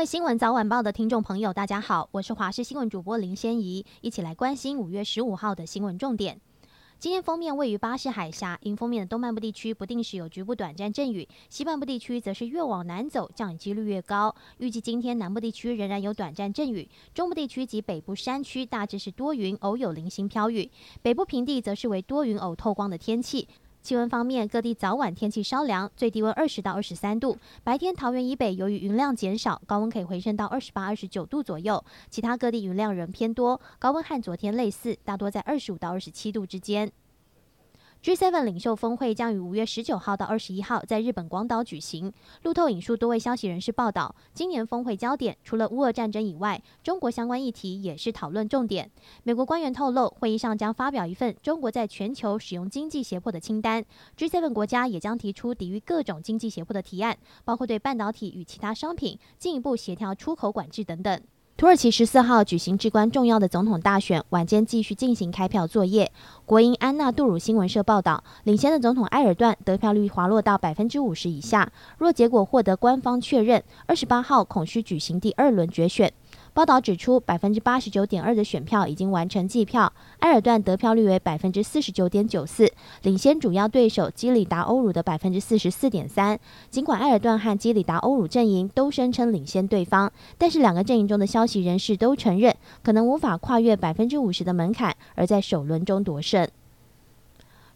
各位新闻早晚报的听众朋友，大家好，我是华视新闻主播林仙怡，一起来关心五月十五号的新闻重点。今天封面位于巴士海峡，迎风面的东半部地区不定时有局部短暂阵雨，西半部地区则是越往南走，降雨几率越高。预计今天南部地区仍然有短暂阵雨，中部地区及北部山区大致是多云，偶有零星飘雨，北部平地则是为多云偶透光的天气。气温方面，各地早晚天气稍凉，最低温二十到二十三度。白天桃园以北由于云量减少，高温可以回升到二十八、二十九度左右。其他各地云量仍偏多，高温和昨天类似，大多在二十五到二十七度之间。G7 领袖峰会将于五月十九号到二十一号在日本广岛举行。路透引述多位消息人士报道，今年峰会焦点除了乌俄战争以外，中国相关议题也是讨论重点。美国官员透露，会议上将发表一份中国在全球使用经济胁迫的清单。G7 国家也将提出抵御各种经济胁迫的提案，包括对半导体与其他商品进一步协调出口管制等等。土耳其十四号举行至关重要的总统大选，晚间继续进行开票作业。国营安娜杜鲁新闻社报道，领先的总统埃尔段得票率滑落到百分之五十以下。若结果获得官方确认，二十八号恐需举行第二轮决选。报道指出，百分之八十九点二的选票已经完成计票，埃尔段得票率为百分之四十九点九四，领先主要对手基里达欧鲁的百分之四十四点三。尽管埃尔段和基里达欧鲁阵营都声称领先对方，但是两个阵营中的消息人士都承认，可能无法跨越百分之五十的门槛，而在首轮中夺胜。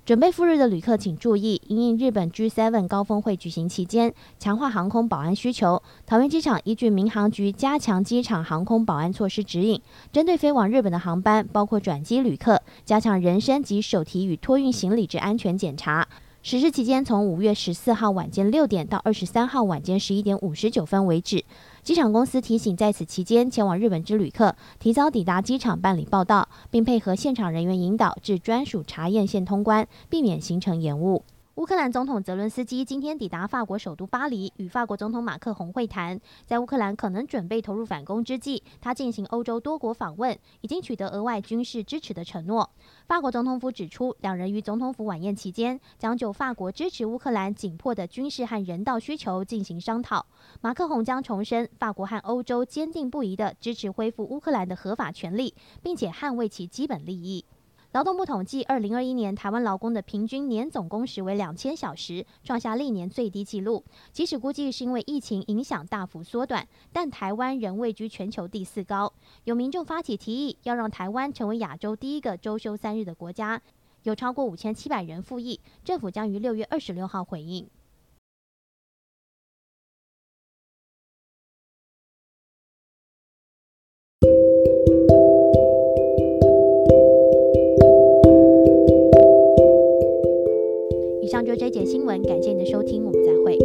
准备赴日的旅客请注意，因应日本 G7 高峰会举行期间，强化航空保安需求。桃园机场依据民航局加强机场航空保安措施指引，针对飞往日本的航班，包括转机旅客，加强人身及手提与托运行李之安全检查。实施期间从五月十四号晚间六点到二十三号晚间十一点五十九分为止。机场公司提醒，在此期间前往日本之旅客，提早抵达机场办理报到，并配合现场人员引导至专属查验线通关，避免行程延误。乌克兰总统泽伦斯基今天抵达法国首都巴黎，与法国总统马克宏会谈。在乌克兰可能准备投入反攻之际，他进行欧洲多国访问，已经取得额外军事支持的承诺。法国总统府指出，两人于总统府晚宴期间，将就法国支持乌克兰紧迫的军事和人道需求进行商讨。马克宏将重申法国和欧洲坚定不移地支持恢复乌克兰的合法权利，并且捍卫其基本利益。劳动部统计，二零二一年台湾劳工的平均年总工时为两千小时，创下历年最低纪录。即使估计是因为疫情影响大幅缩短，但台湾仍位居全球第四高。有民众发起提议，要让台湾成为亚洲第一个周休三日的国家，有超过五千七百人复议，政府将于六月二十六号回应。上就这节新闻，感谢你的收听，我们再会。